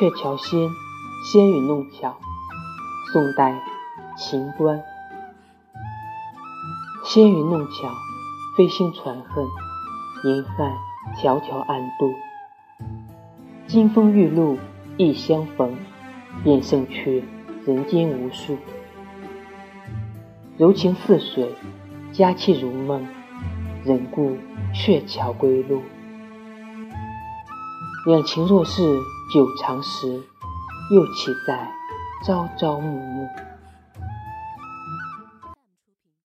鹊桥仙，仙雨弄巧。宋代，秦观。仙雨弄巧，飞星传恨，银汉迢迢暗度。金风。玉露一相逢，便胜却人间无数。柔情似水，佳期如梦，忍顾鹊桥归路。两情若是久长时，又岂在朝朝暮暮。